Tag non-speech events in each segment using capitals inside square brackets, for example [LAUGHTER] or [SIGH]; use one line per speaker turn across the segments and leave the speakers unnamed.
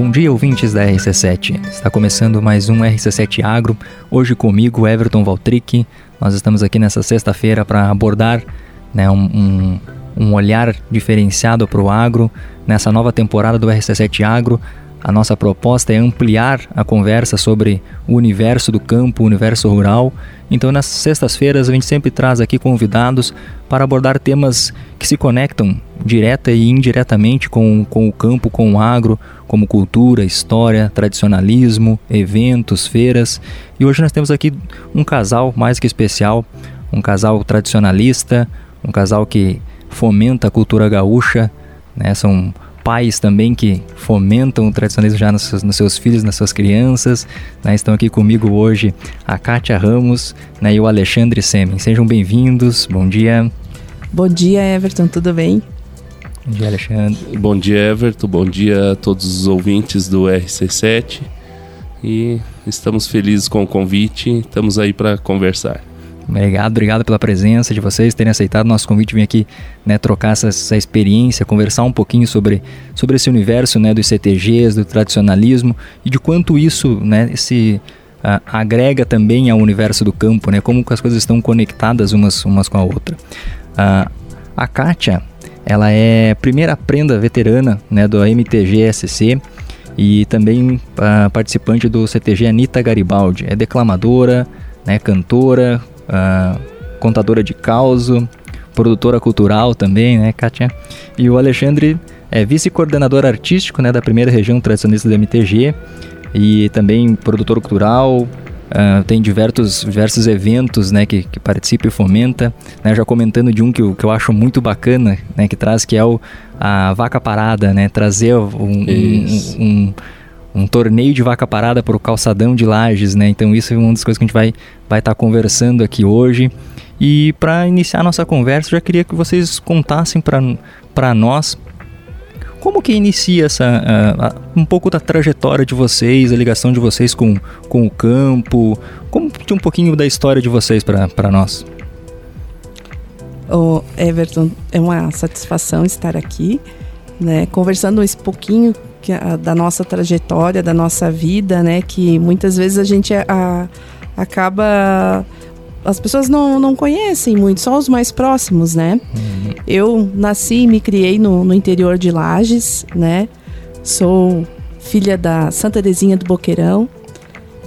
Bom dia, ouvintes da RC7. Está começando mais um RC7 Agro. Hoje comigo, Everton Valtric. Nós estamos aqui nessa sexta-feira para abordar né, um, um, um olhar diferenciado para o agro nessa nova temporada do RC7 Agro. A nossa proposta é ampliar a conversa sobre o universo do campo, o universo rural. Então, nas sextas-feiras, a gente sempre traz aqui convidados para abordar temas que se conectam direta e indiretamente com, com o campo, com o agro, como cultura, história, tradicionalismo, eventos, feiras. E hoje nós temos aqui um casal mais que especial, um casal tradicionalista, um casal que fomenta a cultura gaúcha, né? São pais também que fomentam o tradicionalismo já nos seus, nos seus filhos, nas suas crianças. Né? Estão aqui comigo hoje a Kátia Ramos né? e o Alexandre Semen. Sejam bem-vindos, bom dia.
Bom dia, Everton, tudo bem?
Bom dia, Alexandre.
Bom dia, Everton. Bom dia a todos os ouvintes do RC7. E estamos felizes com o convite, estamos aí para conversar.
Obrigado, obrigado pela presença de vocês, terem aceitado nosso convite, vir aqui né, trocar essa, essa, experiência, conversar um pouquinho sobre, sobre esse universo né, dos CTGs, do tradicionalismo e de quanto isso né, se uh, agrega também ao universo do campo, né, como as coisas estão conectadas umas, umas com a outra. Uh, a Kátia, ela é primeira prenda veterana né, do MTG-SC e também uh, participante do CTG Anitta Garibaldi. É declamadora, né, cantora, uh, contadora de causo, produtora cultural também, né, Kátia? E o Alexandre é vice-coordenador artístico né, da primeira região tradicionalista do MTG e também produtor cultural, Uh, tem diversos, diversos eventos né, que, que participa e fomenta. Né, já comentando de um que eu, que eu acho muito bacana, né, que traz, que é o, a vaca parada, né, trazer um, um, um, um, torneio de vaca parada para o calçadão de lajes. Né, então isso é uma das coisas que a gente vai estar vai tá conversando aqui hoje. E para iniciar a nossa conversa, já queria que vocês contassem para nós como que inicia essa uh, um pouco da trajetória de vocês, a ligação de vocês com, com o campo? Como um pouquinho da história de vocês para nós?
O Everton, é uma satisfação estar aqui, né, conversando um pouquinho que, a, da nossa trajetória, da nossa vida, né, que muitas vezes a gente a, acaba as pessoas não, não conhecem muito, só os mais próximos, né? Uhum. Eu nasci e me criei no, no interior de Lages, né? Sou filha da Santa Terezinha do Boqueirão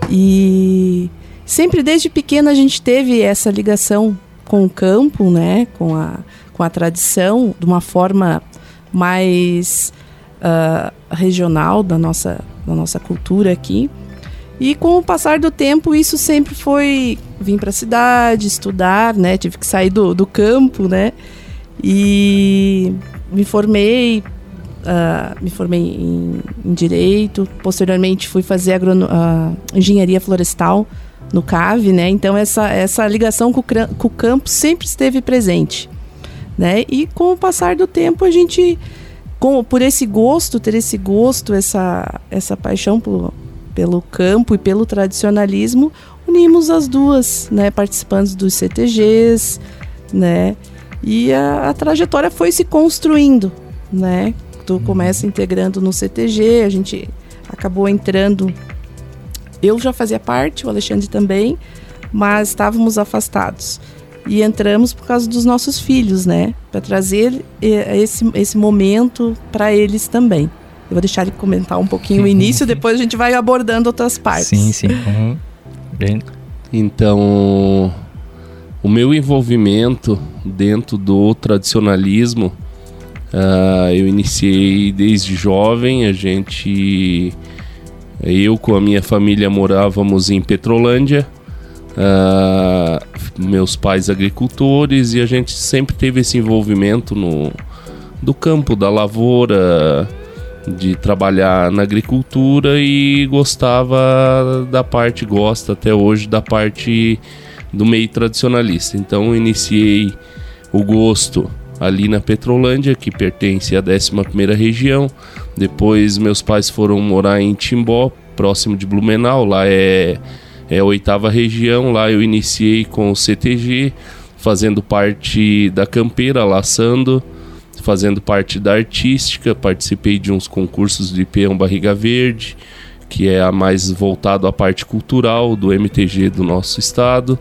e sempre desde pequena a gente teve essa ligação com o campo, né? Com a, com a tradição, de uma forma mais uh, regional da nossa, da nossa cultura aqui. E com o passar do tempo, isso sempre foi vir para a cidade, estudar, né? Tive que sair do, do campo, né? E me formei, uh, me formei em, em, direito. Posteriormente, fui fazer uh, engenharia florestal no CAV, né? Então essa essa ligação com o, com o campo sempre esteve presente, né? E com o passar do tempo, a gente com, por esse gosto, ter esse gosto, essa, essa paixão por, pelo campo e pelo tradicionalismo, unimos as duas, né, participantes dos CTGs, né? E a, a trajetória foi se construindo, né? Tu começa integrando no CTG, a gente acabou entrando. Eu já fazia parte, o Alexandre também, mas estávamos afastados. E entramos por causa dos nossos filhos, né? Para trazer eh, esse, esse momento para eles também. Eu vou deixar ele comentar um pouquinho o início, [LAUGHS] depois a gente vai abordando outras partes.
Sim, sim. Uhum.
Bem... Então, o meu envolvimento dentro do tradicionalismo, uh, eu iniciei desde jovem. A gente, eu com a minha família morávamos em Petrolândia. Uh, meus pais agricultores e a gente sempre teve esse envolvimento no do campo da lavoura de trabalhar na agricultura e gostava da parte, gosta até hoje da parte do meio tradicionalista. Então iniciei o gosto ali na Petrolândia, que pertence à 11ª região. Depois meus pais foram morar em Timbó, próximo de Blumenau, lá é, é a oitava região. Lá eu iniciei com o CTG, fazendo parte da campeira, laçando fazendo parte da artística, participei de uns concursos de peão barriga verde, que é a mais voltado à parte cultural do MTG do nosso estado.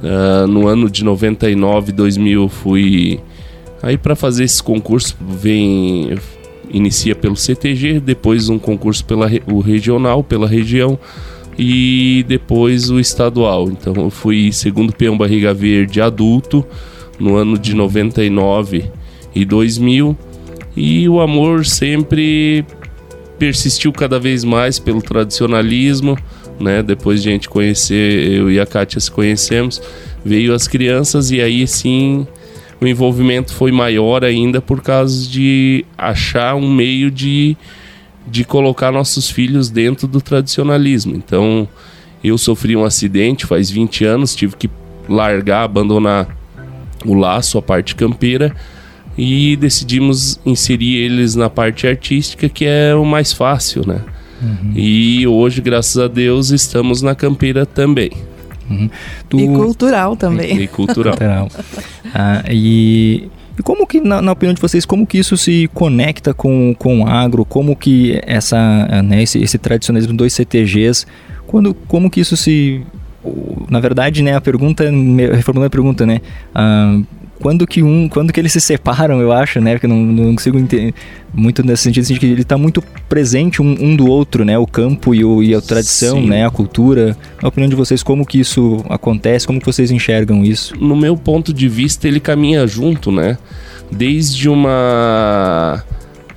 Uh, no ano de 99, 2000 fui aí para fazer esse concurso vem inicia pelo CTG, depois um concurso pela o regional pela região e depois o estadual. Então eu fui segundo peão barriga verde adulto no ano de 99 e 2000 e o amor sempre persistiu cada vez mais pelo tradicionalismo, né? Depois de a gente conhecer, eu e a Kátia se conhecemos, veio as crianças e aí sim o envolvimento foi maior ainda por causa de achar um meio de, de colocar nossos filhos dentro do tradicionalismo. Então, eu sofri um acidente faz 20 anos, tive que largar, abandonar o laço, a parte campeira, e decidimos inserir eles na parte artística, que é o mais fácil, né? Uhum. E hoje, graças a Deus, estamos na campeira também.
Uhum. Tu... E cultural também.
E, e cultural. [LAUGHS] cultural.
ah, e, e como que, na, na, opinião de vocês, como que isso se conecta com, com o agro? Como que essa, né, esse, esse tradicionalismo dos CTGs, quando, como que isso se... Na verdade, né, a pergunta, reformulando a pergunta, né, ah, quando que um, quando que eles se separam, eu acho, né? Porque não, não consigo entender muito nesse sentido, assim, que ele está muito presente um, um, do outro, né? O campo e, o, e a tradição, Sim. né? A cultura. Na opinião de vocês, como que isso acontece? Como que vocês enxergam isso?
No meu ponto de vista, ele caminha junto, né? Desde uma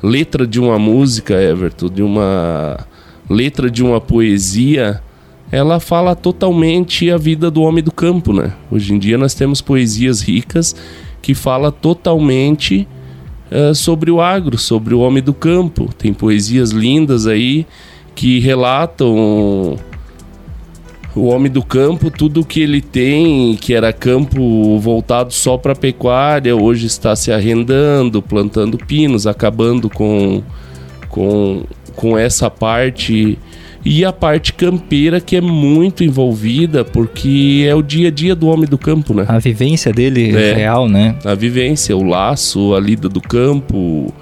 letra de uma música, Everton, de uma letra de uma poesia ela fala totalmente a vida do homem do campo, né? Hoje em dia nós temos poesias ricas que fala totalmente uh, sobre o agro, sobre o homem do campo. Tem poesias lindas aí que relatam o homem do campo, tudo que ele tem, que era campo voltado só para pecuária, hoje está se arrendando, plantando pinos, acabando com, com, com essa parte e a parte campeira que é muito envolvida porque é o dia a dia do homem do campo, né?
A vivência dele é, real, né?
A vivência, o laço, a lida do campo,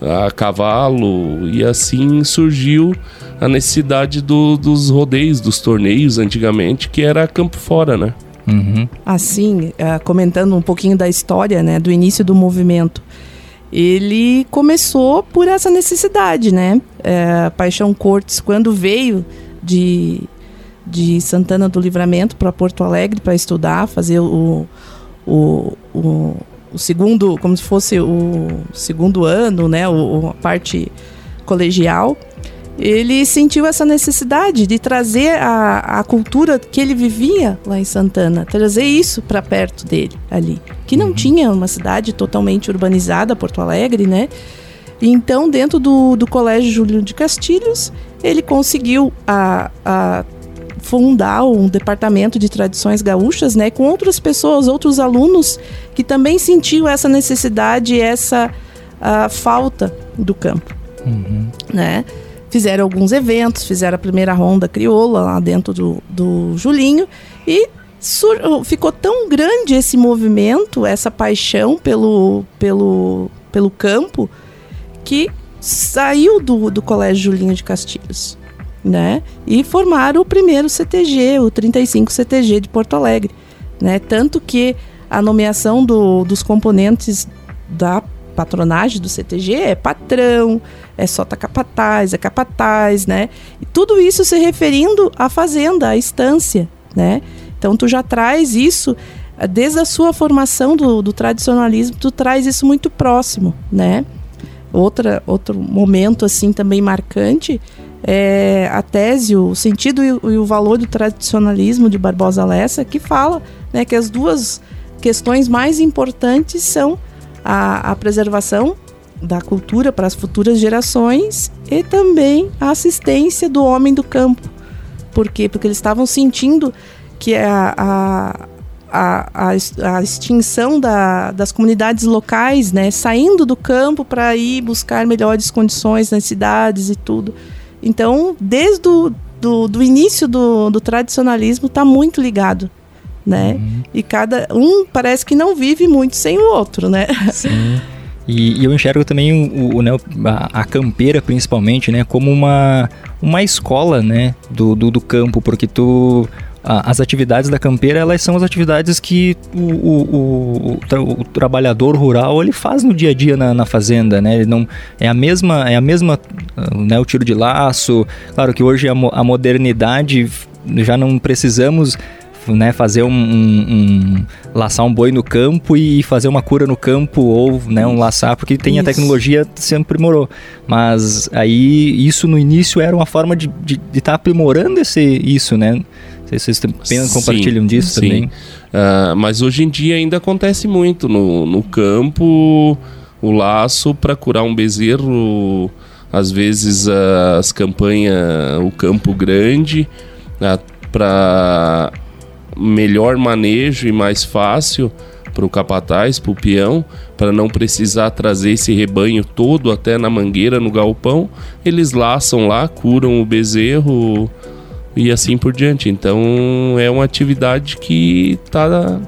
a cavalo e assim surgiu a necessidade do, dos rodeios, dos torneios antigamente, que era campo fora, né?
Uhum. Assim, uh, comentando um pouquinho da história, né, do início do movimento ele começou por essa necessidade, né? É, Paixão Cortes, quando veio de, de Santana do Livramento para Porto Alegre para estudar, fazer o, o, o, o, segundo, como se fosse o segundo ano, né? O, a parte colegial ele sentiu essa necessidade de trazer a, a cultura que ele vivia lá em Santana, trazer isso para perto dele ali, que não uhum. tinha uma cidade totalmente urbanizada, Porto Alegre, né? Então, dentro do, do Colégio Júlio de Castilhos, ele conseguiu a, a fundar um departamento de tradições gaúchas, né, com outras pessoas, outros alunos que também sentiu essa necessidade, essa falta do campo, uhum. né? Fizeram alguns eventos, fizeram a primeira ronda crioula lá dentro do, do Julinho e ficou tão grande esse movimento, essa paixão pelo, pelo, pelo campo, que saiu do, do Colégio Julinho de Castilhos. Né? E formaram o primeiro CTG, o 35 CTG de Porto Alegre. Né? Tanto que a nomeação do, dos componentes da patronagem do CTG é patrão, é sota capataz, é capataz, né? E tudo isso se referindo à fazenda, à estância, né? Então tu já traz isso eh, desde a sua formação do, do tradicionalismo, tu traz isso muito próximo, né? Outra, outro momento assim também marcante é a tese, o sentido e o, valor do tradicionalismo de Barbosa Lessa, que fala né, que as duas questões mais importantes são a, a preservação da cultura para as futuras gerações e também a assistência do homem do campo. Por quê? Porque eles estavam sentindo que a, a, a, a extinção da, das comunidades locais, né, saindo do campo para ir buscar melhores condições nas cidades e tudo. Então, desde o do, do início do, do tradicionalismo, está muito ligado né? Uhum. E cada um parece que não vive muito sem o outro, né?
Sim. [LAUGHS] E, e eu enxergo também o, o né, a, a, campeira, principalmente, né, como uma, uma escola né, do, do, do campo, porque tu as atividades da campeira elas são as atividades que o, o, o, o, trabalhador rural ele faz no dia a dia na, na, fazenda, né? Ele não é a mesma é a mesma né, o tiro de laço. Claro que hoje a, a modernidade já não precisamos né, fazer um, um, um, laçar um boi no campo e fazer uma cura no campo ou né, um laçar porque tem isso. a tecnologia se aprimorou mas aí isso no início era uma forma de estar de, de tá aprimorando esse isso né vocês apenas compartilham disso sim. também
uh, mas hoje em dia ainda acontece muito no, no campo o laço para curar um bezerro às vezes uh, as campanhas o campo grande uh, para melhor manejo e mais fácil para o capataz, para o peão, para não precisar trazer esse rebanho todo até na mangueira, no galpão. Eles laçam lá, curam o bezerro e assim por diante. Então é uma atividade que está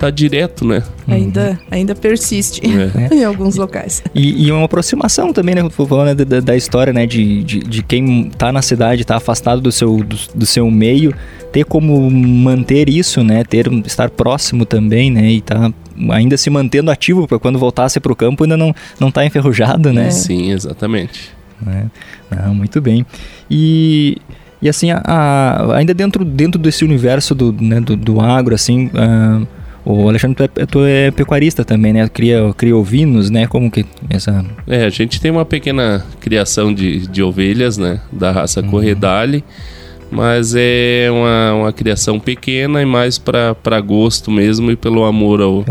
tá direto, né?
Ainda, uhum. ainda persiste é. [LAUGHS] em alguns locais.
E, e, uma aproximação também, né? Falando né, da, da, história, né? De, de, de quem está na cidade, está afastado do seu, do, do, seu meio, ter como manter isso, né? Ter, estar próximo também, né? E tá ainda se mantendo ativo para quando voltasse para o campo ainda não não tá enferrujado, né? É.
Sim, exatamente.
É. Ah, muito bem. E e assim, a, a, ainda dentro, dentro desse universo do, né, do, do agro, assim, uh, o Alexandre, tu é, tu é, pecuarista também, né? Cria, cria ovinos, né? Como que essa...
É, a gente tem uma pequena criação de, de ovelhas, né? Da raça uhum. Corredale, mas é uma, uma criação pequena e mais para gosto mesmo e pelo amor ao,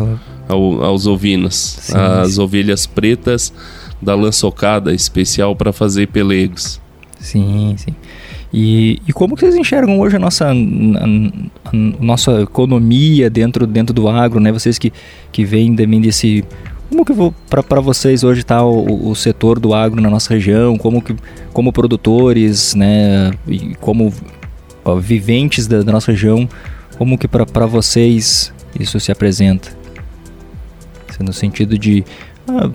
ao aos ovinos. Sim, As sim. ovelhas pretas da lançocada, especial para fazer pelegos.
Sim, sim. E, e como vocês enxergam hoje a nossa, a, a nossa economia dentro, dentro do agro, né? Vocês que, que vêm também desse... Como que para vocês hoje está o, o, setor do agro na nossa região? Como que como produtores, né, e como ó, viventes da, da, nossa região, como que para vocês isso se apresenta? No sentido de ah,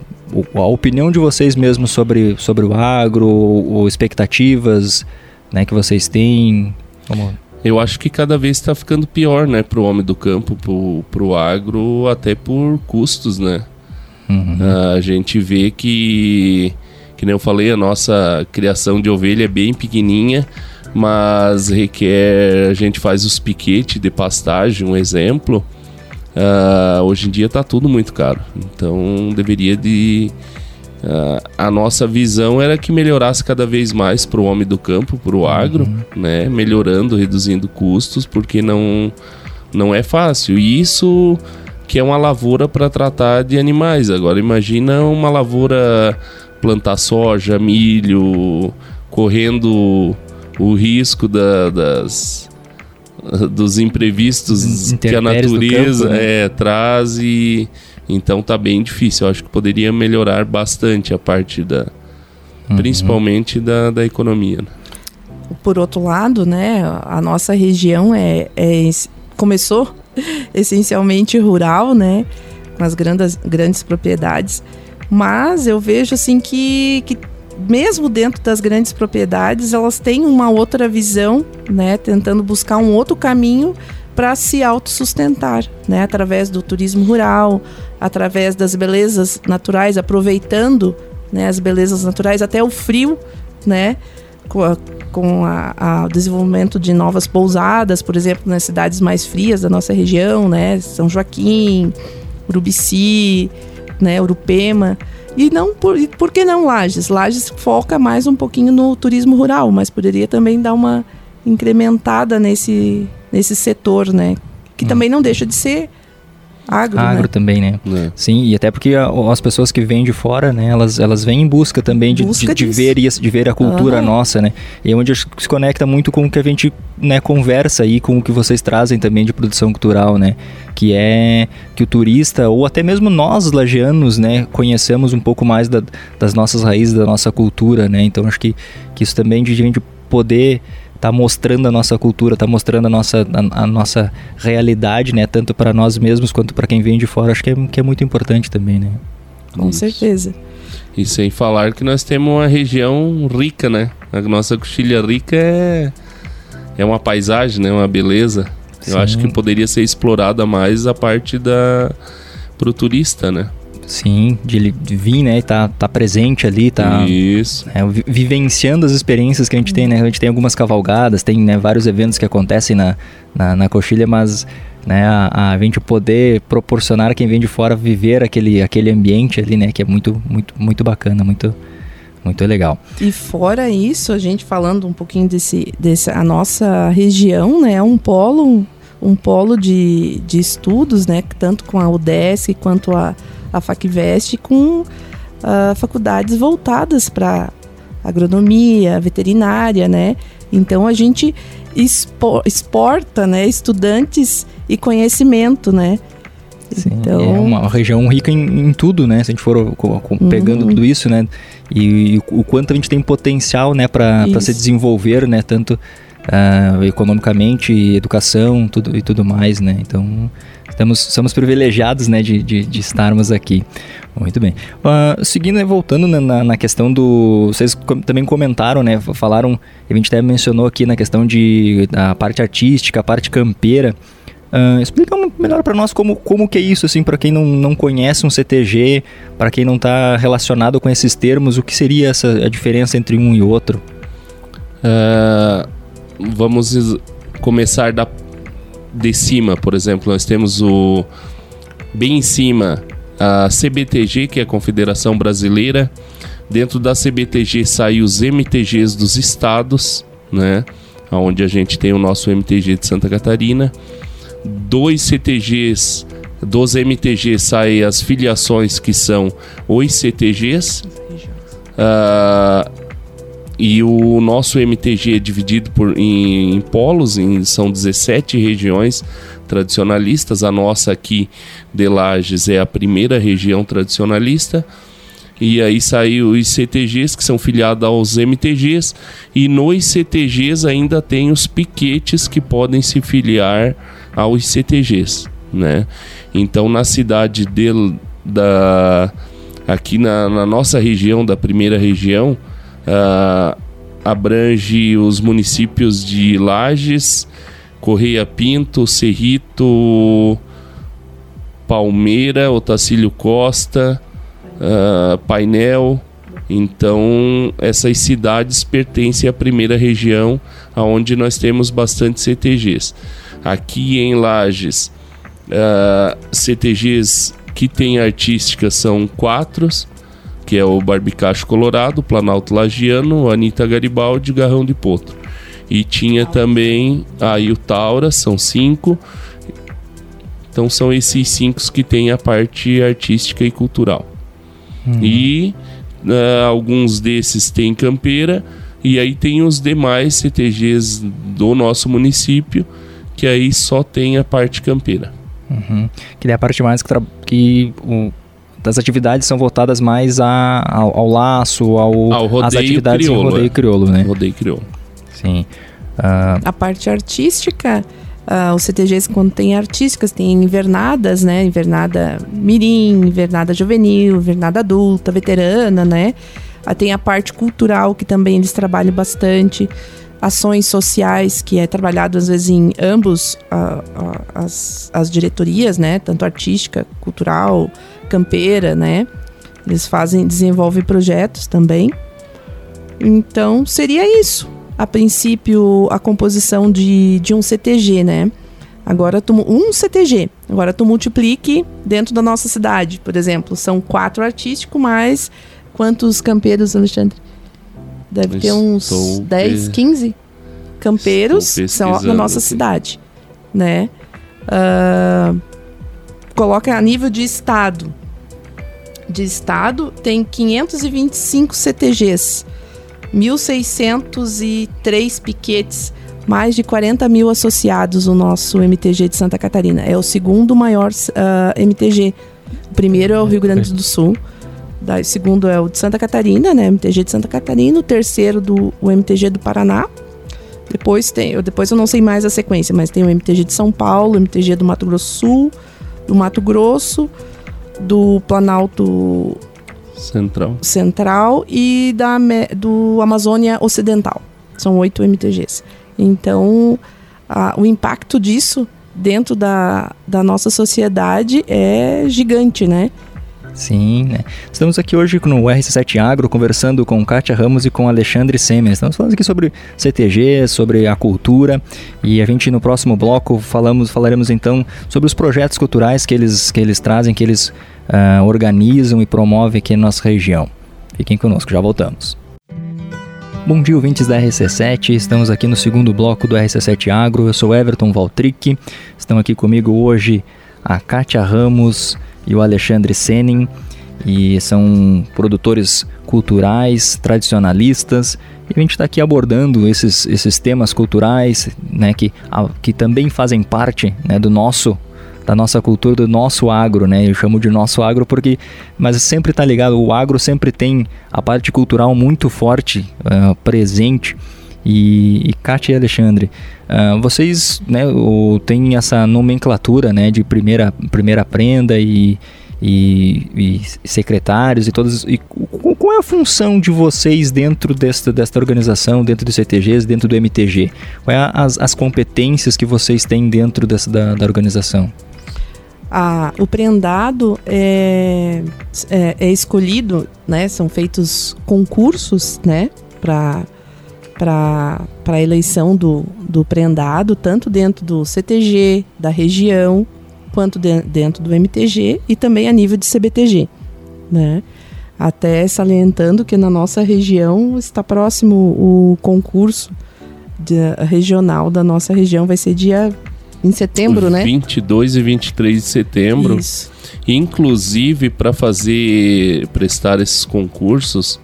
a opinião de vocês mesmo sobre, sobre o agro, ou expectativas, né, que vocês têm? Como...
Eu acho que cada vez está ficando pior, né, para o homem do campo, para o agro, até por custos, né? Uhum. a gente vê que, que nem eu falei, a nossa criação de ovelha é bem pequenininha, mas requer, a gente faz os piquetes de pastagem, um exemplo. Uh, hoje em dia está tudo muito caro, então deveria de Uh, a nossa visão era que melhorasse cada vez mais para o homem do campo, para o agro, uhum. né? melhorando, reduzindo custos, porque não, não é fácil. E isso que é uma lavoura para tratar de animais. Agora imagina uma lavoura plantar soja, milho, correndo o risco da, das dos imprevistos que a natureza campo, né? é, traz e então tá bem difícil. Eu acho que poderia melhorar bastante a parte da. Uhum. Principalmente da, da economia. Né?
Por outro lado, né, a nossa região é, é começou [LAUGHS] essencialmente rural, né, com as grandes, grandes propriedades, mas eu vejo assim que, que mesmo dentro das grandes propriedades, elas têm uma outra visão, né, tentando buscar um outro caminho para se autossustentar, né, através do turismo rural, através das belezas naturais, aproveitando né, as belezas naturais, até o frio, né, com, a, com a, a, o desenvolvimento de novas pousadas, por exemplo, nas cidades mais frias da nossa região, né, São Joaquim, Urubici, né, Urupema. E não por, por que não Lages? Lages foca mais um pouquinho no turismo rural, mas poderia também dar uma incrementada nesse nesse setor, né? Que hum. também não deixa de ser agro,
agro
né?
também, né? É. Sim, e até porque a, as pessoas que vêm de fora, né, elas, elas vêm em busca também de, busca de, de ver isso, de ver a cultura nossa, né? E é onde se conecta muito com o que a gente né, conversa aí, com o que vocês trazem também de produção cultural, né? Que é que o turista, ou até mesmo nós, lagianos, né, conhecemos um pouco mais da, das nossas raízes, da nossa cultura, né? Então acho que, que isso também de gente poder tá mostrando a nossa cultura, tá mostrando a nossa, a, a nossa realidade, né? Tanto para nós mesmos quanto para quem vem de fora. Acho que é, que é muito importante também, né?
Com Isso. certeza.
E sem falar que nós temos uma região rica, né? A nossa coxilha rica é, é uma paisagem, né? Uma beleza. Sim. Eu acho que poderia ser explorada mais a parte da pro turista, né?
Sim, de, de vir, né, tá, tá presente ali, tá
Isso.
É, vivenciando as experiências que a gente tem, né? A gente tem algumas cavalgadas, tem né, vários eventos que acontecem na, na, na coxilha, mas né, a, a gente poder proporcionar a quem vem de fora viver aquele, aquele ambiente ali, né, que é muito, muito, muito bacana, muito, muito legal.
E fora isso, a gente falando um pouquinho desse, desse a nossa região, né, é um polo, um polo de, de estudos, né, tanto com a UDESC quanto a, a FACVEST, com uh, faculdades voltadas para agronomia, veterinária, né? Então a gente exporta, né, estudantes e conhecimento, né?
Sim, então... é uma região rica em, em, tudo, né? Se a gente for pegando uhum. tudo isso, né? E, e, o quanto a gente tem potencial, né, para se desenvolver, né? Tanto uh, economicamente, educação, tudo e tudo mais, né? Então estamos, somos privilegiados, né, de, de, de estarmos aqui. Muito bem. Uh, seguindo e voltando na, na, questão do. Vocês também comentaram, né? Falaram, a gente até mencionou aqui na questão de da parte artística, a parte campeira. Uh, explica melhor para nós como, como que é isso, assim, para quem não, não conhece um CTG, para quem não está relacionado com esses termos, o que seria essa, a diferença entre um e outro?
Uh, vamos começar da, de cima, por exemplo, nós temos o bem em cima a CBTG, que é a Confederação Brasileira. Dentro da CBTG saem os MTGs dos estados, né? Onde a gente tem o nosso MTG de Santa Catarina dois CTGs, dos MTGs saem as filiações que são os CTGs. Uh, e o nosso MTG é dividido por, em, em polos, em, são 17 regiões tradicionalistas. A nossa aqui de Lages é a primeira região tradicionalista. E aí saiu os CTGs que são filiados aos MTGs. E nos CTGs ainda tem os piquetes que podem se filiar aos CTGs, né? Então na cidade de, da aqui na, na nossa região da primeira região uh, abrange os municípios de Lages, Correia Pinto, Cerrito, Palmeira, Otacílio Costa, uh, Painel. Então, essas cidades pertencem à primeira região, aonde nós temos bastante CTGs. Aqui em Lages, uh, ah, CTGs que tem artística são quatro, que é o Barbicacho Colorado, Planalto Lagiano, Anitta Garibaldi e Garrão de Potro. E tinha também aí o Taura, são cinco. Então são esses cinco que tem a parte artística e cultural. Uhum. E uh, alguns desses tem campeira, e aí tem os demais CTGs do nosso município, que aí só tem a parte campeira.
Uhum. Que é a parte mais que, que o, das atividades são voltadas mais a, ao, ao laço, ao,
ao rodeio às atividades crioulo,
rodeio é. crioulo, né?
Rodeio crioulo.
Sim.
Uh... A parte artística, uh, os CTGs quando tem artísticas, tem invernadas, né? Invernada mirim, invernada juvenil, invernada adulta, veterana, né? Uh, tem a parte cultural que também eles trabalham bastante ações sociais, que é trabalhado às vezes em ambos as, as diretorias, né? Tanto artística, cultural, campeira, né? Eles fazem, desenvolvem projetos também. Então, seria isso. A princípio, a composição de, de um CTG, né? Agora, tu, um CTG. Agora, tu multiplique dentro da nossa cidade, por exemplo. São quatro artísticos, mais quantos campeiros, Alexandre? Deve ter uns Estou 10, 15 campeiros são na nossa aqui. cidade, né? Uh, coloca a nível de estado. De estado tem 525 CTGs, 1.603 piquetes, mais de 40 mil associados o nosso MTG de Santa Catarina. É o segundo maior uh, ah, MTG. O primeiro é o Rio Grande do Sul. Daí, o segundo é o de Santa Catarina, né? MTG de Santa Catarina. O terceiro, do, o MTG do Paraná. Depois tem, eu, depois eu não sei mais a sequência, mas tem o MTG de São Paulo, o MTG do Mato Grosso Sul, do Mato Grosso, do Planalto
Central,
Central e da, do Amazônia Ocidental. São oito MTGs. Então, a, o impacto disso dentro da, da nossa sociedade é gigante, né?
Sim, né? Estamos aqui hoje no RC7 Agro conversando com Kátia Ramos e com Alexandre Semen. Estamos falando aqui sobre CTG, sobre a cultura e a gente no próximo bloco falamos, falaremos então sobre os projetos culturais que eles, que eles trazem, que eles uh, organizam e promovem aqui na nossa região. Fiquem conosco, já voltamos. Bom dia, ouvintes da RC7. Estamos aqui no segundo bloco do RC7 Agro. Eu sou Everton Valtric. Estão aqui comigo hoje a Kátia Ramos e o Alexandre Senin. E são produtores culturais, tradicionalistas. E a gente está aqui abordando esses, esses temas culturais né, que, que também fazem parte né, do nosso da nossa cultura, do nosso agro, né? Eu chamo de nosso agro porque, mas sempre está ligado, o agro sempre tem a parte cultural muito forte, uh, presente. E, e Kátia e Alexandre, uh, vocês né, o, têm essa nomenclatura né, de primeira, primeira prenda e, e, e, secretários e todos. E qual é a função de vocês dentro desta, desta organização, dentro dos CTGs, dentro do MTG? Quais é as, as competências que vocês têm dentro dessa, da, da organização?
a, o prendado é, é, é, escolhido, né? São feitos concursos, né? Para para a eleição do, do prendado, tanto dentro do CTG, da região, quanto de, dentro do MTG e também a nível de CBTG. Né? Até salientando que na nossa região está próximo o concurso de, regional da nossa região, vai ser dia em setembro, né?
22 e 23 de setembro. Isso. Inclusive, para fazer, prestar esses concursos,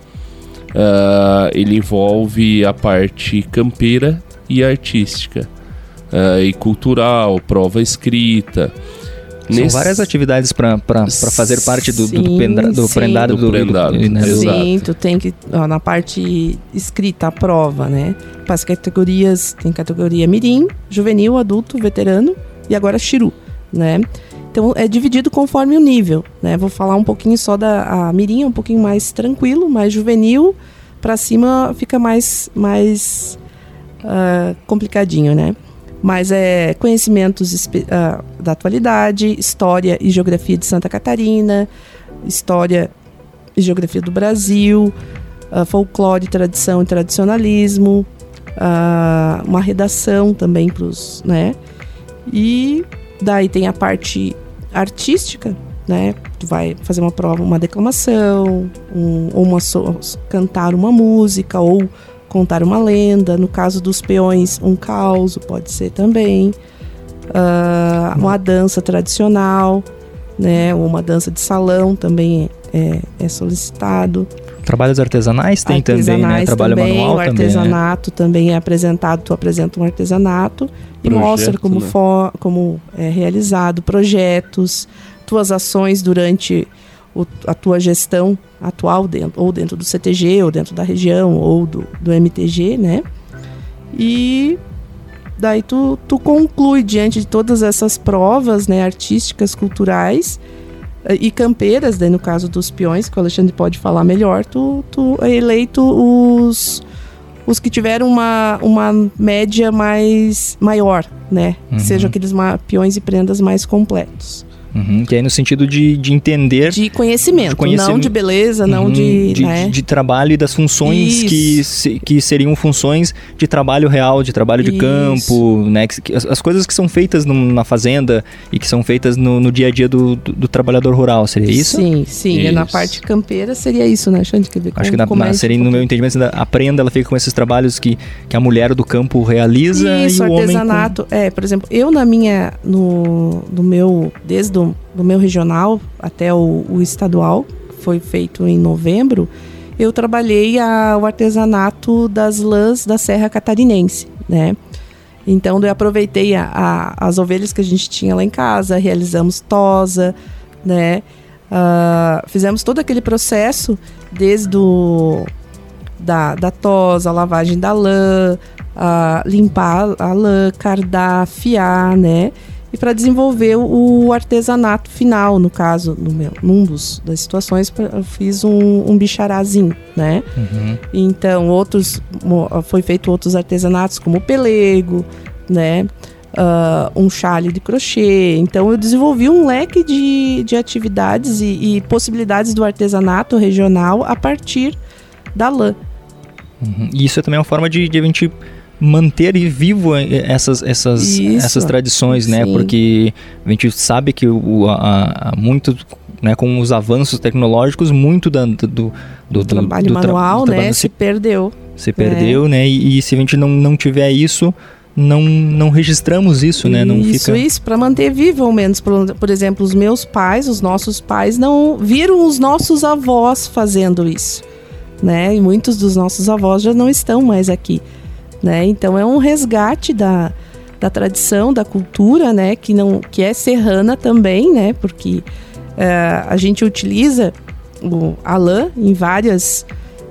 uh, ele envolve a parte campeira e artística. Uh, e cultural, prova escrita.
São Nesse... várias atividades para fazer parte do, sim, do, pendra, do prendado.
Do, do prendado,
do, né? Sim, tu tem que, ó, na parte escrita, a prova, né? Para as categorias, tem categoria mirim, juvenil, adulto, veterano e agora Chiru, né? Então é dividido conforme o nível, né? Vou falar um pouquinho só da a um pouquinho mais tranquilo, mais juvenil, para cima fica mais mais uh, complicadinho, né? Mas é conhecimentos uh, da atualidade, história e geografia de Santa Catarina, história e geografia do Brasil, uh, folclore, tradição e tradicionalismo, uma redação também para os, né? E daí tem a parte artística, né? Tu vai fazer uma prova, uma declamação, um, ou uma so cantar uma música ou contar uma lenda. No caso dos peões, um caos pode ser também. Uh, uma dança tradicional, né? Uma dança de salão também é, é solicitado.
Trabalhos artesanais tem artesanais também, né? Trabalho também, manual
o artesanato também, né? também é apresentado. Tu apresenta um artesanato e Projeto, mostra como, né? for, como é realizado, projetos, tuas ações durante o, a tua gestão atual dentro, ou dentro do CTG, ou dentro da região, ou do, do MTG, né? E daí tu, tu conclui diante de todas essas provas né, artísticas, culturais e campeiras, daí no caso dos peões, que o Alexandre pode falar melhor, tu, tu é eleito os, os que tiveram uma, uma média mais maior, né? Uhum. Sejam aqueles peões e prendas mais completos.
Uhum, que é no sentido de, de entender.
De conhecimento, de conhecimento, não de beleza, uhum, não de.
De,
né?
de, de, trabalho e das funções que, que seriam funções de trabalho real, de trabalho de Isso. campo, né? As, as, coisas que são feitas no, na fazenda e que são feitas no, no dia a dia do, do, do, trabalhador rural, seria isso?
Sim, sim. Isso. Na parte campeira seria isso, né, Xande? Quer ver
Acho que na, na, seria, no meu entendimento, a prenda ela fica com esses trabalhos que, que a mulher do campo realiza
isso,
e o
artesanato.
Com...
É, por exemplo, eu na minha. No, no meu. Desde o do meu regional até o, o estadual, foi feito em novembro, eu trabalhei a, o artesanato das lãs da Serra Catarinense, né? Então eu aproveitei a, a, as ovelhas que a gente tinha lá em casa, realizamos tosa, né? Uh, fizemos todo aquele processo desde o, da, da tosa, a lavagem da lã, uh, limpar a lã, cardar, afiar, né? E para desenvolver o artesanato final, no caso, no meu, num dos, das situações, eu fiz um, um bicharazinho, né? Uhum. Então, outros, foi feito outros artesanatos, como o pelego, né? Uh, um chale de crochê. Então, eu desenvolvi um leque de, de atividades e, e possibilidades do artesanato regional a partir da lã.
Uhum. E isso é também uma forma de, de a gente manter vivo essas, essas, essas tradições, né? Porque a gente sabe que o, a, a, muito né, com os avanços tecnológicos, muito da, do, do,
do, trabalho do, manual, do né, se, se, perdeu.
Se perdeu, é. né? E, e, se a gente não, não tiver isso, não, não registramos isso, né? Não
isso,
fica...
isso, para manter vivo, ao menos. Por, por exemplo, os meus pais, os nossos pais, não viram os nossos avós fazendo isso, né? E muitos dos nossos avós já não estão mais aqui né? Então é um resgate da, da tradição, da cultura, né? Que não que é serrana também, né? Porque é, a gente utiliza o, a lã em várias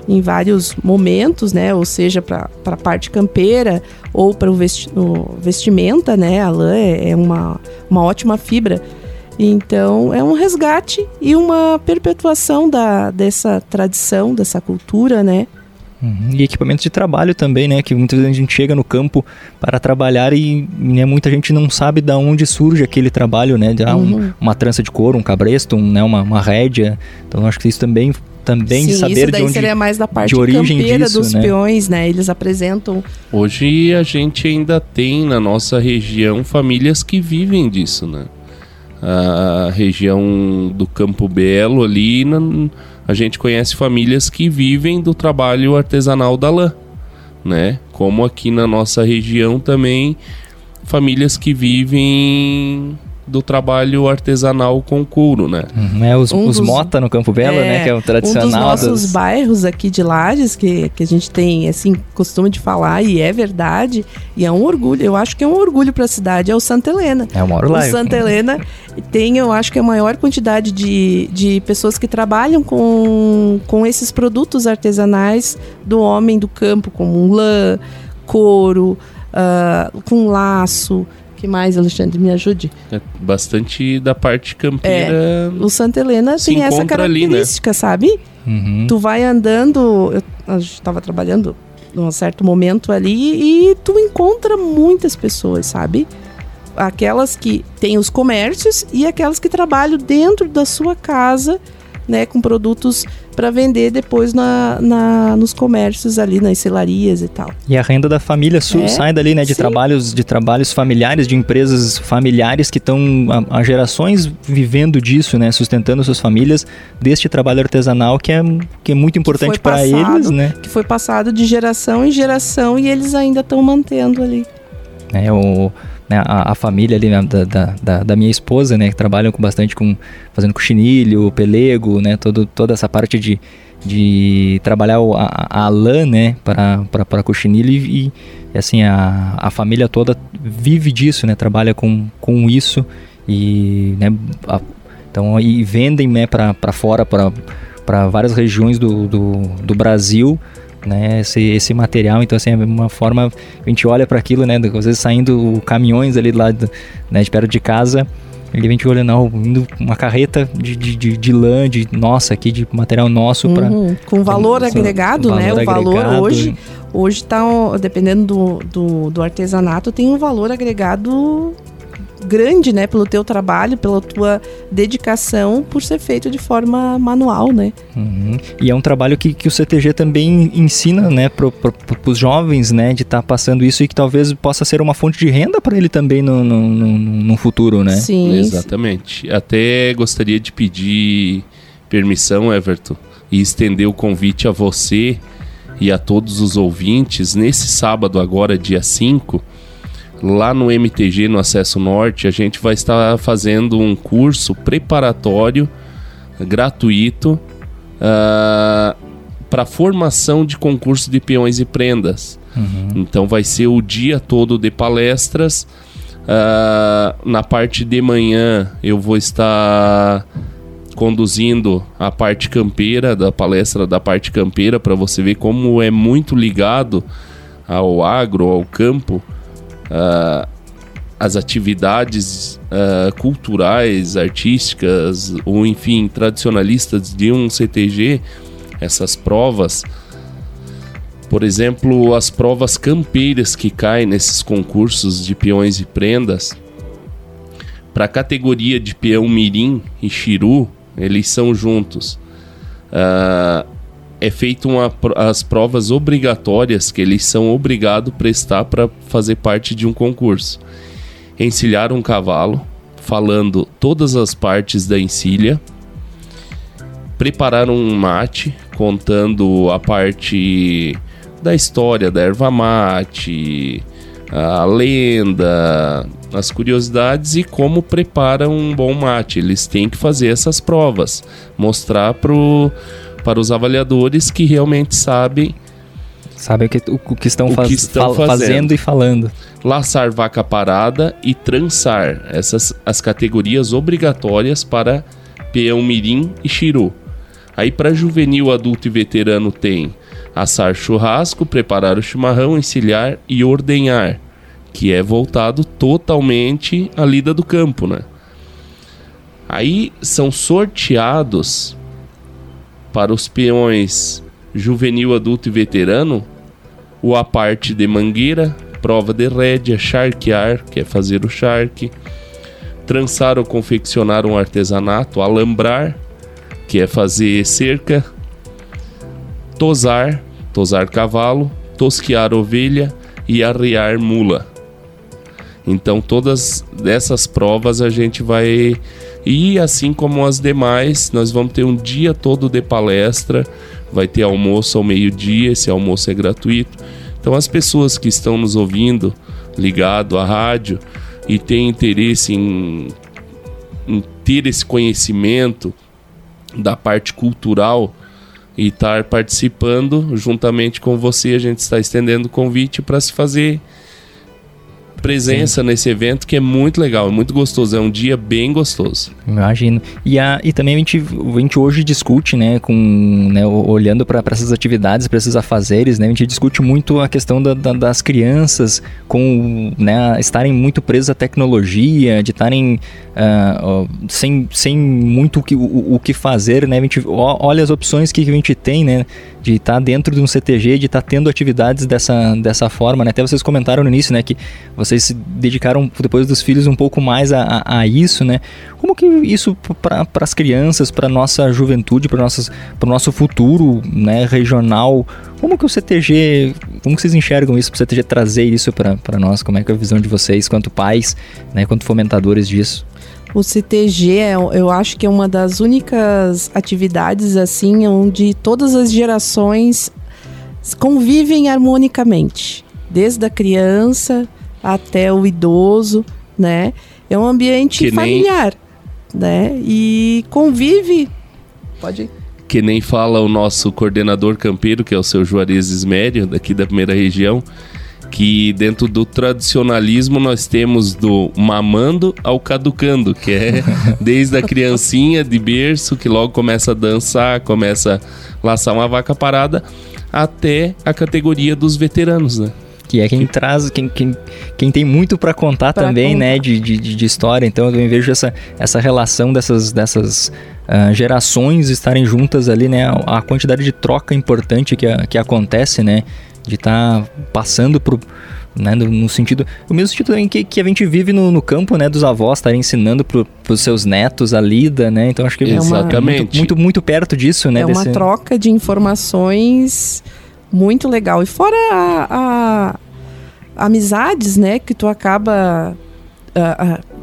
em vários momentos, né? Ou seja, para a parte campeira ou para vesti o, vestimenta, né? A lã é, é uma, uma ótima fibra. Então, é um resgate e uma perpetuação da, dessa tradição, dessa cultura, né?
Uhum. E equipamentos de trabalho também, né? Que muitas vezes a gente chega no campo para trabalhar e né, muita gente não sabe de onde surge aquele trabalho, né? De, ah, um, uhum. uma trança de couro, um cabresto, um, né, uma, uma rédea. Então acho que isso também também
Sim,
de saber
isso daí
de onde
seria mais da parte de
origem
campeira
disso,
dos
né?
peões, né? Eles apresentam.
Hoje a gente ainda tem na nossa região famílias que vivem disso, né? A região do Campo Belo ali, na, a gente conhece famílias que vivem do trabalho artesanal da lã, né? Como aqui na nossa região também famílias que vivem do trabalho artesanal com couro, né?
Uhum, é, os, um os dos, mota no Campo Belo, né, é, né? Que é o tradicional. Um dos
nossos dos... bairros aqui de Lages, que, que a gente tem, assim, costume de falar, e é verdade, e é um orgulho, eu acho que é um orgulho para a cidade, é o Santa Helena.
É, uma moro
lá. O Santa Helena tem, eu acho que a maior quantidade de, de pessoas que trabalham com, com esses produtos artesanais do homem do campo, como lã, couro, uh, com laço, que mais, Alexandre? Me ajude.
É bastante da parte campeira.
É, o Santa Helena tem essa característica, ali, né? sabe? Uhum. Tu vai andando. Eu, a gente estava trabalhando num certo momento ali e tu encontra muitas pessoas, sabe? Aquelas que têm os comércios e aquelas que trabalham dentro da sua casa né, com produtos para vender depois na, na, nos comércios ali, nas celarias e tal.
E a renda da família sul é, sai dali, né, de trabalhos de trabalhos familiares, de empresas familiares que estão há, gerações vivendo disso, né, sustentando suas famílias deste trabalho artesanal que é, que é muito importante para eles, né?
Que foi passado de geração em geração e eles ainda estão mantendo ali.
É o né, a, a, família ali né, da, da, da, minha esposa, né, que trabalham com bastante com fazendo cochinilho, pelego, né, todo, toda essa parte de, de trabalhar a, a lã, né, para para cochinilho e, e, assim a, a família toda vive disso, né, trabalha com, com isso e né, a, então e vendem né para fora para para várias regiões do, do, do Brasil né, esse, esse material. Então, assim, é uma forma. A gente olha para aquilo, né, às vezes saindo caminhões ali lá do, né, de perto de casa. Ele vem te olhando, não, indo uma carreta de, de, de, de, lã, de nossa, aqui, de material nosso uhum, para.
Com valor agregado, né? Valor o valor agregado. hoje, hoje tá, dependendo do, do, do artesanato, tem um valor agregado grande, né, pelo teu trabalho, pela tua dedicação, por ser feito de forma manual, né?
Uhum. E é um trabalho que, que o CTG também ensina, né, para pro, os jovens, né, de estar tá passando isso e que talvez possa ser uma fonte de renda para ele também no, no, no, no, futuro, né?
Sim.
Exatamente. Até gostaria de pedir permissão, Everton, e estender o convite a você e a todos os ouvintes nesse sábado agora, dia 5, lá no MTG, no Acesso Norte, a gente vai estar fazendo um curso preparatório gratuito uh, ah, para formação de concurso de peões e prendas. Uhum. Então vai ser o dia todo de palestras. Uh, na parte de manhã eu vou estar conduzindo a parte campeira da palestra da parte campeira para você ver como é muito ligado ao agro, ao campo uh, as atividades uh, culturais, artísticas ou enfim tradicionalistas de um CTG, essas provas, por exemplo, as provas campeiras que caem nesses concursos de peões e prendas, para a categoria de peão mirim e chiru, eles são juntos. Uh, é feito uma, as provas obrigatórias que eles são obrigados a prestar para fazer parte de um concurso. Encilhar um cavalo, falando todas as partes da encilha, preparar um mate, contando a parte da história da erva mate, a lenda, as curiosidades e como prepara um bom mate. Eles têm que fazer essas provas, mostrar pro para os avaliadores que realmente sabem
sabem o que, o, o que estão, faz, que estão fa fazendo. fazendo. e falando.
Laçar vaca parada e trançar essas as categorias obrigatórias para peão mirim e chiru. Aí para juvenil, adulto e veterano tem assar churrasco, preparar o chimarrão, encilhar e ordenhar, que é voltado totalmente à lida do campo, né? Aí são sorteados para os peões juvenil, adulto e veterano, o a parte de mangueira, prova de rédea, charquear, que é fazer o charque, trançar ou confeccionar um artesanato, alambrar, que é fazer cerca, tosar, tosar cavalo, tosquear ovelha e arrear mula. Então todas essas provas a gente vai e assim como as demais, nós vamos ter um dia todo de palestra, vai ter almoço ao meio-dia, esse almoço é gratuito. Então as pessoas que estão nos ouvindo, ligado à rádio e têm interesse em, em ter esse conhecimento da parte cultural e estar participando juntamente com você, a gente está estendendo o convite para se fazer presença Sim. nesse evento que é muito legal, é muito gostoso, é um dia bem gostoso.
Imagino. E, a, e também a gente, a gente hoje discute, né, com, né, olhando para essas atividades, para esses afazeres, né, a gente discute muito a questão da, da, das crianças com, né, estarem muito presas à tecnologia, de estarem uh, sem, sem muito o que, o, o, que fazer, né, a gente olha as opções que a gente tem, né, de estar tá dentro de um CTG, de estar tá tendo atividades dessa, dessa forma, né? Até vocês comentaram no início, né, que vocês se dedicaram depois dos filhos um pouco mais a, a, a isso, né? Como que isso para as crianças, para nossa juventude, para o nosso futuro, né, regional, como que o CTG, como que vocês enxergam isso, para o CTG trazer isso para nós? Como é que é a visão de vocês, quanto pais, né, quanto fomentadores disso?
O CTG, é, eu acho que é uma das únicas atividades assim onde todas as gerações convivem harmonicamente, desde a criança até o idoso, né? É um ambiente que familiar, nem... né? E convive. Pode ir.
Que nem fala o nosso coordenador campeiro, que é o seu Juarez Esmério, daqui da primeira região que dentro do tradicionalismo nós temos do mamando ao caducando, que é [LAUGHS] desde a criancinha de berço que logo começa a dançar, começa a laçar uma vaca parada, até a categoria dos veteranos, né?
que é quem traz, quem, quem, quem tem muito para contar pra também, contar. né, de, de, de, história. Então eu vejo essa, essa relação dessas, dessas uh, gerações estarem juntas ali, né, a quantidade de troca importante que, que acontece, né, de estar tá passando pro né, no, no, sentido o mesmo sentido em que, que a gente vive no, no campo né dos avós estarem ensinando para os seus netos a lida né então acho que
é uma,
muito, muito, muito perto disso né
é uma troca de informações muito legal. E fora a, a amizades né que tu acaba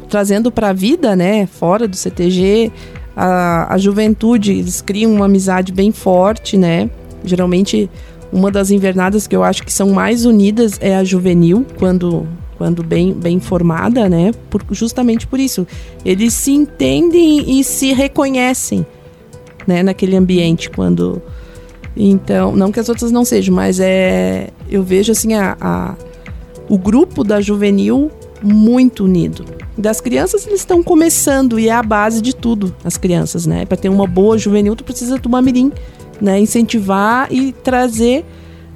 trazendo para a vida né fora do CTG a, a juventude eles criam uma amizade bem forte né. Geralmente uma das invernadas que eu acho que são mais unidas é a juvenil, quando, quando bem, bem formada, né? Por, justamente por isso. Eles se entendem e se reconhecem né? naquele ambiente quando. Então, não que as outras não sejam, mas é. Eu vejo assim a, a o grupo da juvenil muito unido. Das crianças eles estão começando e é a base de tudo, as crianças, né? Para ter uma boa juvenil, tu precisa tomar mirim né, incentivar e trazer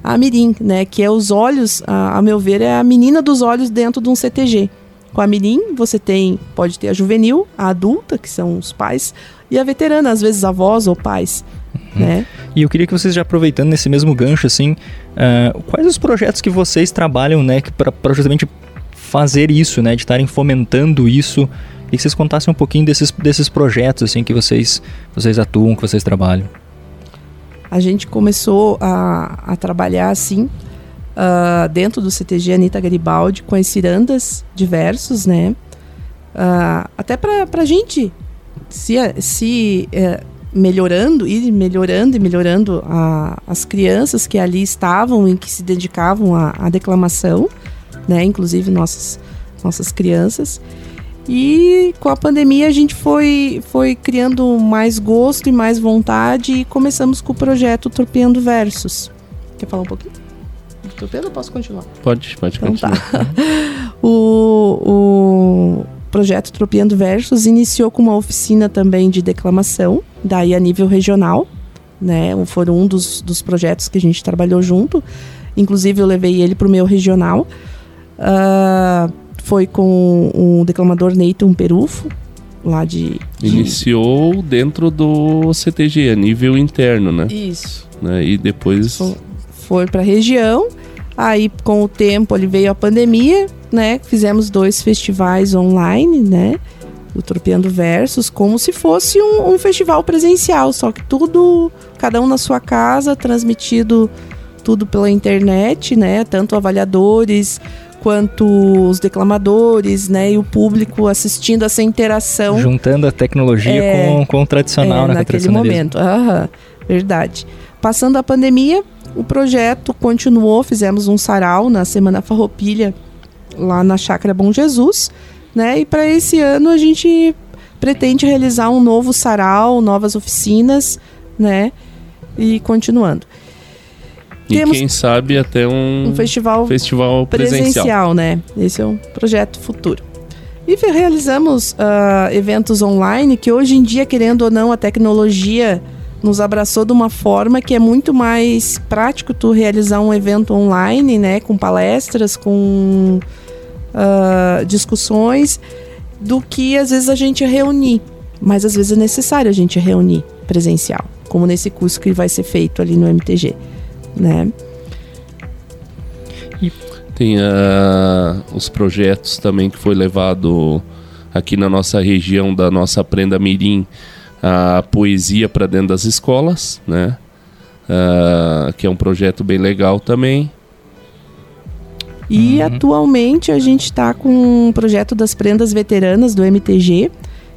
a mirim, né, que é os olhos, a, a, meu ver, é a menina dos olhos dentro de um CTG. Com a Mirim, você tem, pode ter a juvenil, a adulta, que são os pais, e a veterana, às vezes avós ou pais. Uhum. Né?
E eu queria que vocês já aproveitando nesse mesmo gancho, assim, uh, quais os projetos que vocês trabalham, né, para justamente fazer isso, né, de estarem fomentando isso, e que vocês contassem um pouquinho desses, desses projetos, assim, que vocês, vocês atuam, que vocês trabalham.
A gente começou a, a trabalhar, assim, uh, dentro do CTG Anitta Garibaldi, com as cirandas diversos, né, uh, até para a gente se, se uh, melhorando, ir melhorando e melhorando a, as crianças que ali estavam e que se dedicavam à, à declamação, né? Inclusive nossas, nossas crianças. E com a pandemia a gente foi, foi criando mais gosto e mais vontade e começamos com o projeto Tropeando Versos. Quer falar um pouquinho? Tropeando ou posso continuar?
Pode, pode então, tá. continuar. Tá. [LAUGHS]
o, o projeto Tropeando Versos iniciou com uma oficina também de declamação, daí a nível regional, né? Foram um dos, dos projetos que a gente trabalhou junto. Inclusive eu levei ele para o meu regional. Uh, foi com o declamador Neyton Perufo, lá de,
de, Iniciou dentro do CTG, a nível interno, né?
Isso.
Né? E depois.
Foi, foi para a região. Aí, com o tempo, ele veio a pandemia né? Fizemos dois festivais online, né? O Tropeando Versos, como se fosse um, um, festival presencial, só que tudo, cada um na sua casa, transmitido tudo pela internet, né? Tanto avaliadores quanto os declamadores, né? E o público assistindo essa interação.
Juntando a tecnologia é, com, com o tradicional,
é,
né?
Naquele momento, Aham, verdade. Passando a pandemia, o projeto continuou, fizemos um sarau na Semana Farroupilha lá na Chácara Bom Jesus, né? E para esse ano a gente pretende realizar um novo sarau, novas oficinas, né? E continuando.
E Temos quem sabe até um,
um festival,
festival presencial.
presencial, né? Esse é um projeto futuro. E realizamos uh, eventos online que hoje em dia, querendo ou não, a tecnologia nos abraçou de uma forma que é muito mais prático tu realizar um evento online, né, com palestras, com uh, discussões, do que às vezes a gente reunir. Mas às vezes é necessário a gente reunir presencial, como nesse curso que vai ser feito ali no MTG, né?
Tem uh, os projetos também que foi levado aqui na nossa região da nossa Aprenda Mirim a poesia para dentro das escolas, né? Uh, que é um projeto bem legal também.
E uhum. atualmente a gente está com um projeto das prendas veteranas do MTG,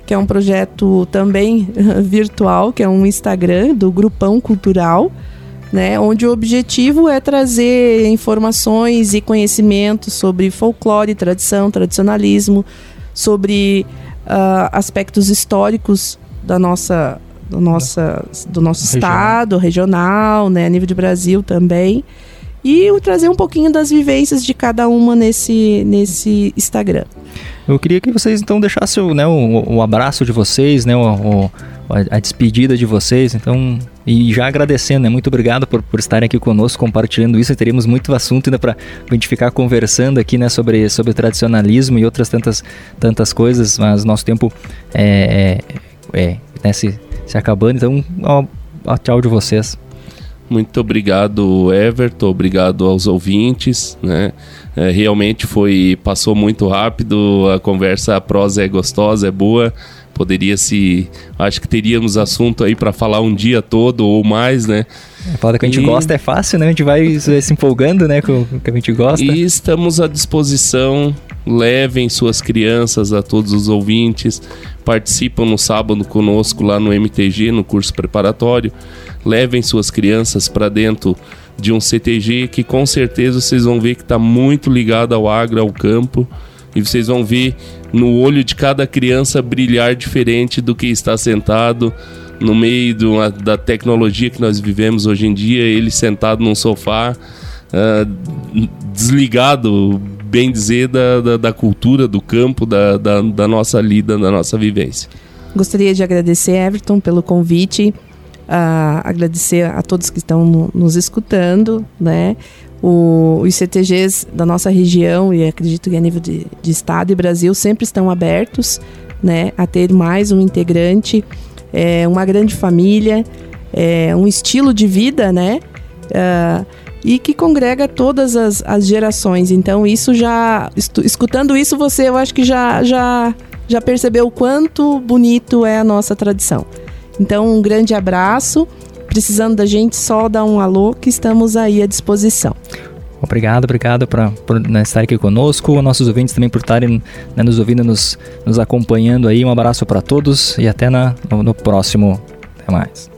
que é um projeto também [LAUGHS] virtual, que é um Instagram do Grupão Cultural, né, onde o objetivo é trazer informações e conhecimentos sobre folclore, tradição, tradicionalismo, sobre uh, aspectos históricos da nossa, do, nossa, do nosso estado, regional, né, a nível de Brasil também. E trazer um pouquinho das vivências de cada uma nesse, nesse Instagram.
Eu queria que vocês então deixassem né, o, o abraço de vocês, né, o, o, a despedida de vocês. Então, e já agradecendo, né, muito obrigado por, por estarem aqui conosco compartilhando isso. Teríamos muito assunto ainda para a gente ficar conversando aqui né, sobre, sobre tradicionalismo e outras tantas, tantas coisas, mas nosso tempo é, é é, né, se, se acabando. Então, ó, ó, tchau de vocês.
Muito obrigado, Everton. Obrigado aos ouvintes. Né? É, realmente foi passou muito rápido. A conversa, a prosa é gostosa, é boa. Poderia se, acho que teríamos assunto aí para falar um dia todo ou mais, né?
É, falar que a gente e... gosta é fácil, né? A gente vai se empolgando, né, com o que a gente gosta.
E estamos à disposição. Levem suas crianças a todos os ouvintes participam no sábado conosco lá no MTG, no curso preparatório. Levem suas crianças para dentro de um CTG que com certeza vocês vão ver que está muito ligado ao agro, ao campo. E vocês vão ver no olho de cada criança brilhar diferente do que está sentado no meio do, da tecnologia que nós vivemos hoje em dia. Ele sentado num sofá, uh, desligado, bem dizer, da, da, da cultura, do campo, da, da, da, nossa lida, da nossa vivência.
Gostaria de agradecer, Everton, pelo convite, uh, agradecer a todos que estão no, nos escutando, né? O, os CTGs da nossa região, e acredito que a nível de, de Estado e Brasil, sempre estão abertos né, a ter mais um integrante, é, uma grande família, é, um estilo de vida, né? Uh, e que congrega todas as, as gerações. Então, isso já. Escutando isso, você eu acho que já, já, já percebeu o quanto bonito é a nossa tradição. Então, um grande abraço. Precisando da gente, só dá um alô que estamos aí à disposição.
Obrigado, obrigado pra, por né, estar aqui conosco, nossos ouvintes também por estarem né, nos ouvindo, nos, nos acompanhando aí. Um abraço para todos e até na, no, no próximo. Até mais.